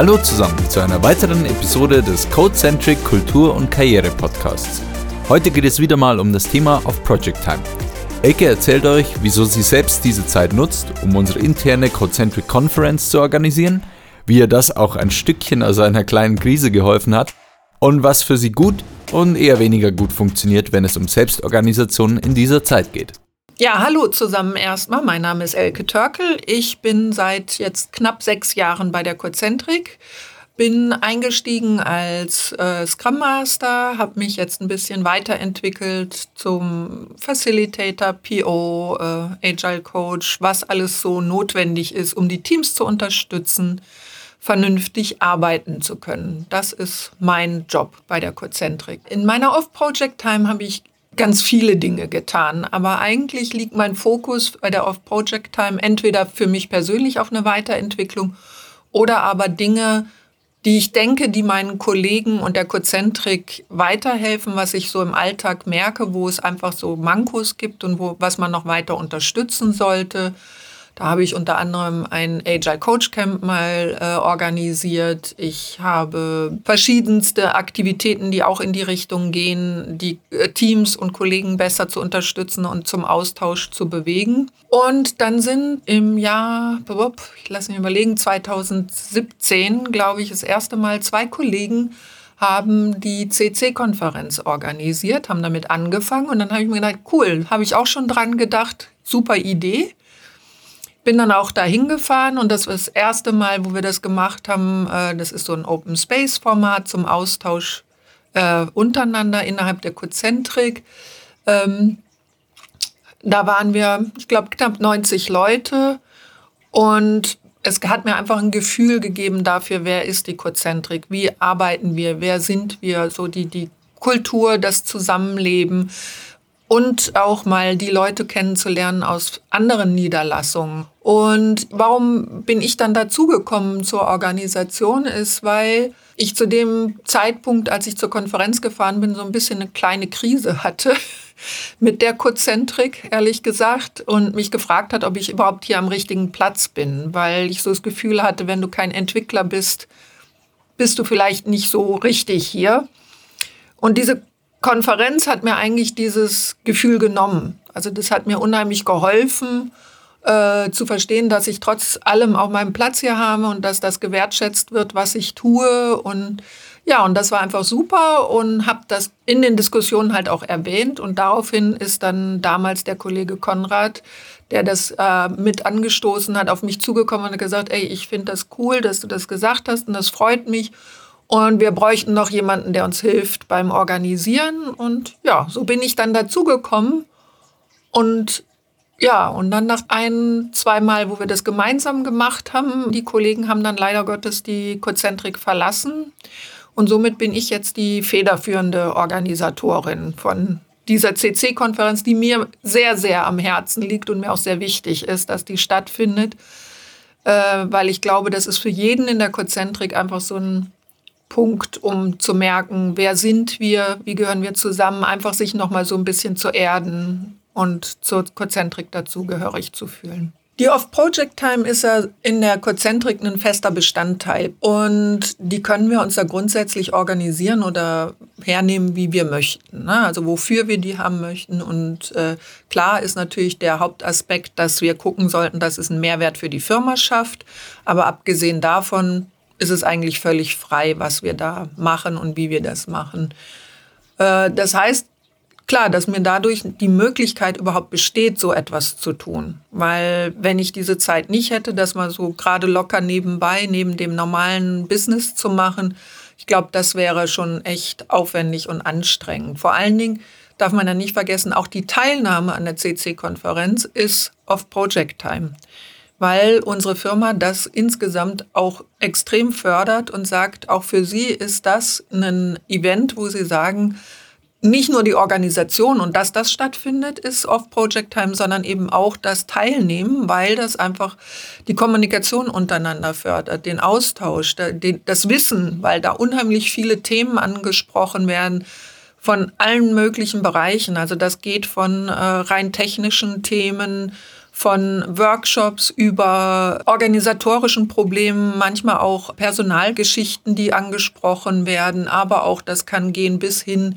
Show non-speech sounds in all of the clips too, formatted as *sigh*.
Hallo zusammen zu einer weiteren Episode des Codecentric Kultur- und Karriere-Podcasts. Heute geht es wieder mal um das Thema of Project Time. Elke erzählt euch, wieso sie selbst diese Zeit nutzt, um unsere interne Codecentric Conference zu organisieren, wie ihr das auch ein Stückchen aus einer kleinen Krise geholfen hat und was für sie gut und eher weniger gut funktioniert, wenn es um Selbstorganisation in dieser Zeit geht. Ja, hallo zusammen erstmal. Mein Name ist Elke Törkel. Ich bin seit jetzt knapp sechs Jahren bei der Cozentric. Bin eingestiegen als äh, Scrum Master, habe mich jetzt ein bisschen weiterentwickelt zum Facilitator, PO, äh, Agile Coach, was alles so notwendig ist, um die Teams zu unterstützen, vernünftig arbeiten zu können. Das ist mein Job bei der Cozentric. In meiner Off-Project-Time habe ich ganz viele Dinge getan. Aber eigentlich liegt mein Fokus bei der Off-Project Time entweder für mich persönlich auf eine Weiterentwicklung oder aber Dinge, die ich denke, die meinen Kollegen und der Kozentrik weiterhelfen, was ich so im Alltag merke, wo es einfach so Mankos gibt und wo, was man noch weiter unterstützen sollte. Da habe ich unter anderem ein Agile Coach Camp mal äh, organisiert. Ich habe verschiedenste Aktivitäten, die auch in die Richtung gehen, die äh, Teams und Kollegen besser zu unterstützen und zum Austausch zu bewegen. Und dann sind im Jahr, ich lasse mich überlegen, 2017, glaube ich, das erste Mal zwei Kollegen haben die CC-Konferenz organisiert, haben damit angefangen und dann habe ich mir gedacht, cool, habe ich auch schon dran gedacht, super Idee bin dann auch dahin gefahren und das war das erste Mal, wo wir das gemacht haben. Äh, das ist so ein Open Space Format zum Austausch äh, untereinander innerhalb der Kozentrik. Ähm, da waren wir, ich glaube, knapp 90 Leute und es hat mir einfach ein Gefühl gegeben dafür, wer ist die Kozentrik, wie arbeiten wir, wer sind wir, so die, die Kultur, das Zusammenleben und auch mal die Leute kennenzulernen aus anderen Niederlassungen. Und warum bin ich dann dazugekommen zur Organisation ist, weil ich zu dem Zeitpunkt, als ich zur Konferenz gefahren bin, so ein bisschen eine kleine Krise hatte *laughs* mit der Kozentrik, ehrlich gesagt, und mich gefragt hat, ob ich überhaupt hier am richtigen Platz bin, weil ich so das Gefühl hatte, wenn du kein Entwickler bist, bist du vielleicht nicht so richtig hier. Und diese Konferenz hat mir eigentlich dieses Gefühl genommen. Also das hat mir unheimlich geholfen, äh, zu verstehen, dass ich trotz allem auch meinen Platz hier habe und dass das gewertschätzt wird, was ich tue. Und ja, und das war einfach super und habe das in den Diskussionen halt auch erwähnt. Und daraufhin ist dann damals der Kollege Konrad, der das äh, mit angestoßen hat, auf mich zugekommen und hat gesagt, ey, ich finde das cool, dass du das gesagt hast und das freut mich. Und wir bräuchten noch jemanden, der uns hilft beim Organisieren. Und ja, so bin ich dann dazugekommen. Und ja, und dann nach ein, zweimal, wo wir das gemeinsam gemacht haben, die Kollegen haben dann leider Gottes die Kozentrik verlassen. Und somit bin ich jetzt die federführende Organisatorin von dieser CC-Konferenz, die mir sehr, sehr am Herzen liegt und mir auch sehr wichtig ist, dass die stattfindet. Äh, weil ich glaube, das ist für jeden in der Kozentrik einfach so ein Punkt, um zu merken, wer sind wir, wie gehören wir zusammen, einfach sich nochmal so ein bisschen zu erden und zur Kozentrik dazugehörig zu fühlen. Die Off-Project-Time ist ja in der Kozentrik ein fester Bestandteil und die können wir uns da grundsätzlich organisieren oder hernehmen, wie wir möchten. Ne? Also wofür wir die haben möchten. Und äh, klar ist natürlich der Hauptaspekt, dass wir gucken sollten, dass es einen Mehrwert für die Firma schafft. Aber abgesehen davon ist es eigentlich völlig frei, was wir da machen und wie wir das machen. Äh, das heißt, klar, dass mir dadurch die Möglichkeit überhaupt besteht, so etwas zu tun. Weil wenn ich diese Zeit nicht hätte, das mal so gerade locker nebenbei, neben dem normalen Business zu machen, ich glaube, das wäre schon echt aufwendig und anstrengend. Vor allen Dingen darf man ja nicht vergessen, auch die Teilnahme an der CC-Konferenz ist auf Project Time weil unsere Firma das insgesamt auch extrem fördert und sagt, auch für sie ist das ein Event, wo sie sagen, nicht nur die Organisation und dass das stattfindet, ist off Project Time, sondern eben auch das Teilnehmen, weil das einfach die Kommunikation untereinander fördert, den Austausch, das Wissen, weil da unheimlich viele Themen angesprochen werden von allen möglichen Bereichen. Also das geht von äh, rein technischen Themen von Workshops über organisatorischen Problemen, manchmal auch Personalgeschichten, die angesprochen werden, aber auch das kann gehen bis hin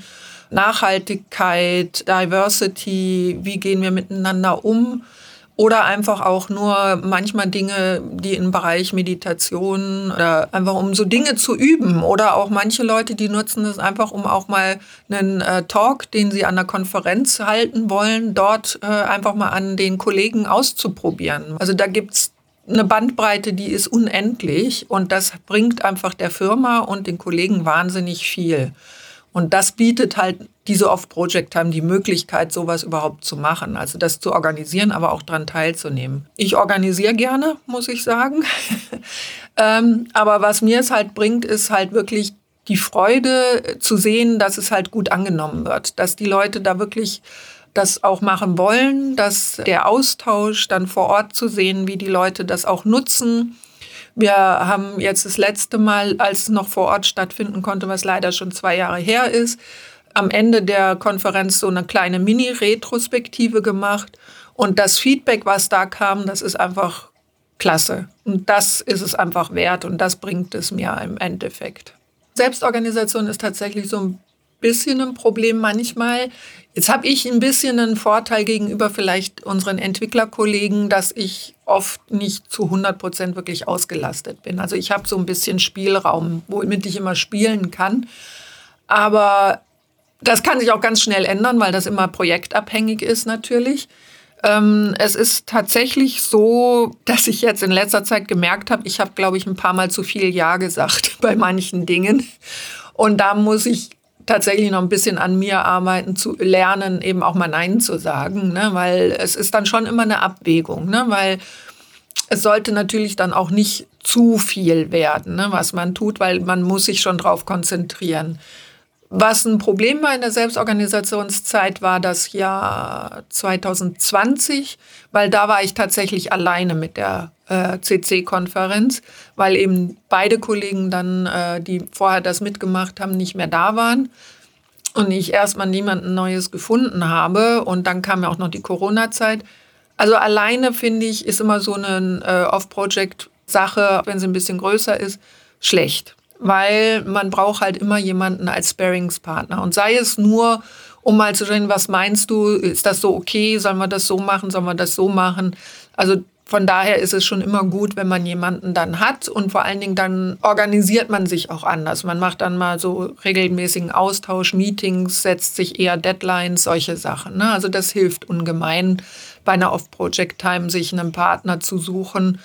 Nachhaltigkeit, Diversity, wie gehen wir miteinander um oder einfach auch nur manchmal Dinge, die im Bereich Meditation oder einfach um so Dinge zu üben. Oder auch manche Leute, die nutzen das einfach, um auch mal einen äh, Talk, den sie an der Konferenz halten wollen, dort äh, einfach mal an den Kollegen auszuprobieren. Also da gibt's eine Bandbreite, die ist unendlich und das bringt einfach der Firma und den Kollegen wahnsinnig viel. Und das bietet halt diese Off-Project-Time die Möglichkeit, sowas überhaupt zu machen. Also das zu organisieren, aber auch daran teilzunehmen. Ich organisiere gerne, muss ich sagen. *laughs* ähm, aber was mir es halt bringt, ist halt wirklich die Freude zu sehen, dass es halt gut angenommen wird. Dass die Leute da wirklich das auch machen wollen, dass der Austausch dann vor Ort zu sehen, wie die Leute das auch nutzen wir haben jetzt das letzte Mal, als es noch vor Ort stattfinden konnte, was leider schon zwei Jahre her ist, am Ende der Konferenz so eine kleine Mini-Retrospektive gemacht. Und das Feedback, was da kam, das ist einfach klasse. Und das ist es einfach wert und das bringt es mir im Endeffekt. Selbstorganisation ist tatsächlich so ein bisschen ein Problem manchmal. Jetzt habe ich ein bisschen einen Vorteil gegenüber vielleicht unseren Entwicklerkollegen, dass ich oft nicht zu 100 Prozent wirklich ausgelastet bin. Also ich habe so ein bisschen Spielraum, womit ich immer spielen kann. Aber das kann sich auch ganz schnell ändern, weil das immer projektabhängig ist natürlich. Ähm, es ist tatsächlich so, dass ich jetzt in letzter Zeit gemerkt habe, ich habe, glaube ich, ein paar Mal zu viel Ja gesagt *laughs* bei manchen Dingen. Und da muss ich tatsächlich noch ein bisschen an mir arbeiten, zu lernen, eben auch mal Nein zu sagen, ne? weil es ist dann schon immer eine Abwägung, ne? weil es sollte natürlich dann auch nicht zu viel werden, ne? was man tut, weil man muss sich schon darauf konzentrieren. Was ein Problem war in der Selbstorganisationszeit war das Jahr 2020, weil da war ich tatsächlich alleine mit der äh, CC-Konferenz, weil eben beide Kollegen dann, äh, die vorher das mitgemacht haben, nicht mehr da waren und ich erstmal niemanden Neues gefunden habe und dann kam ja auch noch die Corona-Zeit. Also alleine finde ich, ist immer so eine äh, Off-Project-Sache, wenn sie ein bisschen größer ist, schlecht weil man braucht halt immer jemanden als Sparingspartner. Und sei es nur, um mal zu schauen, was meinst du, ist das so okay, sollen wir das so machen, sollen wir das so machen? Also von daher ist es schon immer gut, wenn man jemanden dann hat und vor allen Dingen dann organisiert man sich auch anders. Man macht dann mal so regelmäßigen Austausch, Meetings, setzt sich eher Deadlines, solche Sachen. Ne? Also das hilft ungemein bei einer Off-Project-Time, sich einen Partner zu suchen,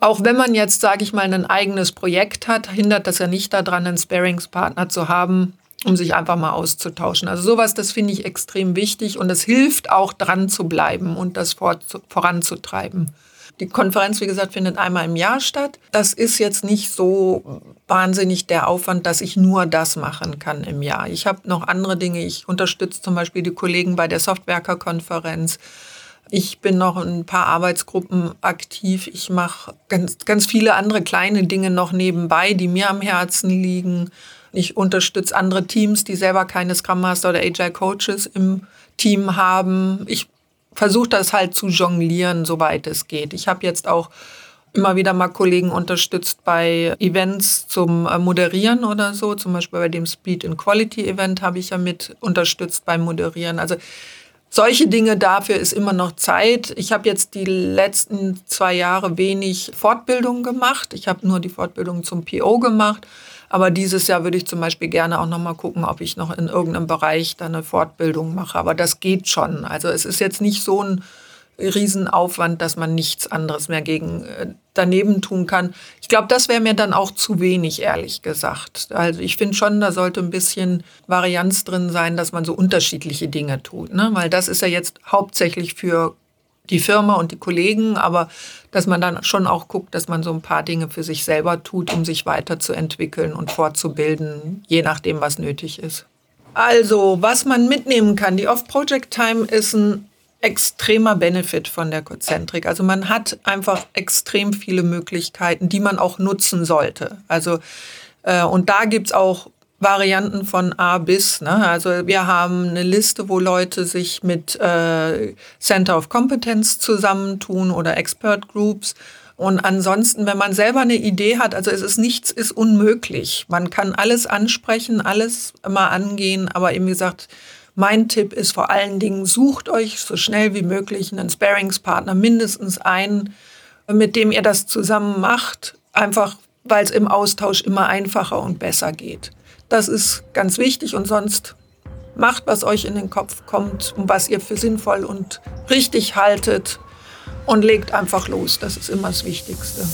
auch wenn man jetzt, sage ich mal, ein eigenes Projekt hat, hindert das ja nicht daran, einen Sparingspartner zu haben, um sich einfach mal auszutauschen. Also sowas, das finde ich extrem wichtig und es hilft auch dran zu bleiben und das voranzutreiben. Die Konferenz, wie gesagt, findet einmal im Jahr statt. Das ist jetzt nicht so wahnsinnig der Aufwand, dass ich nur das machen kann im Jahr. Ich habe noch andere Dinge. Ich unterstütze zum Beispiel die Kollegen bei der Softwerker-Konferenz. Ich bin noch in ein paar Arbeitsgruppen aktiv. Ich mache ganz, ganz viele andere kleine Dinge noch nebenbei, die mir am Herzen liegen. Ich unterstütze andere Teams, die selber keine Scrum Master oder Agile Coaches im Team haben. Ich versuche das halt zu jonglieren, soweit es geht. Ich habe jetzt auch immer wieder mal Kollegen unterstützt bei Events zum äh, Moderieren oder so. Zum Beispiel bei dem Speed and Quality Event habe ich ja mit unterstützt beim Moderieren. Also solche Dinge dafür ist immer noch Zeit. Ich habe jetzt die letzten zwei Jahre wenig Fortbildung gemacht. Ich habe nur die Fortbildung zum PO gemacht. Aber dieses Jahr würde ich zum Beispiel gerne auch noch mal gucken, ob ich noch in irgendeinem Bereich da eine Fortbildung mache. Aber das geht schon. Also es ist jetzt nicht so ein Riesenaufwand, dass man nichts anderes mehr gegen äh, daneben tun kann. Ich glaube, das wäre mir dann auch zu wenig, ehrlich gesagt. Also ich finde schon, da sollte ein bisschen Varianz drin sein, dass man so unterschiedliche Dinge tut. Ne? Weil das ist ja jetzt hauptsächlich für die Firma und die Kollegen, aber dass man dann schon auch guckt, dass man so ein paar Dinge für sich selber tut, um sich weiterzuentwickeln und fortzubilden, je nachdem, was nötig ist. Also, was man mitnehmen kann. Die Off-Project-Time ist ein extremer Benefit von der Konzentrik. Also man hat einfach extrem viele Möglichkeiten, die man auch nutzen sollte. Also äh, und da gibt's auch Varianten von A bis. Ne? Also wir haben eine Liste, wo Leute sich mit äh, Center of Competence zusammentun oder Expert Groups. Und ansonsten, wenn man selber eine Idee hat, also es ist nichts ist unmöglich. Man kann alles ansprechen, alles mal angehen, aber eben gesagt, mein Tipp ist vor allen Dingen, sucht euch so schnell wie möglich einen Sparingspartner, mindestens einen, mit dem ihr das zusammen macht, einfach weil es im Austausch immer einfacher und besser geht. Das ist ganz wichtig und sonst macht, was euch in den Kopf kommt und was ihr für sinnvoll und richtig haltet und legt einfach los. Das ist immer das Wichtigste.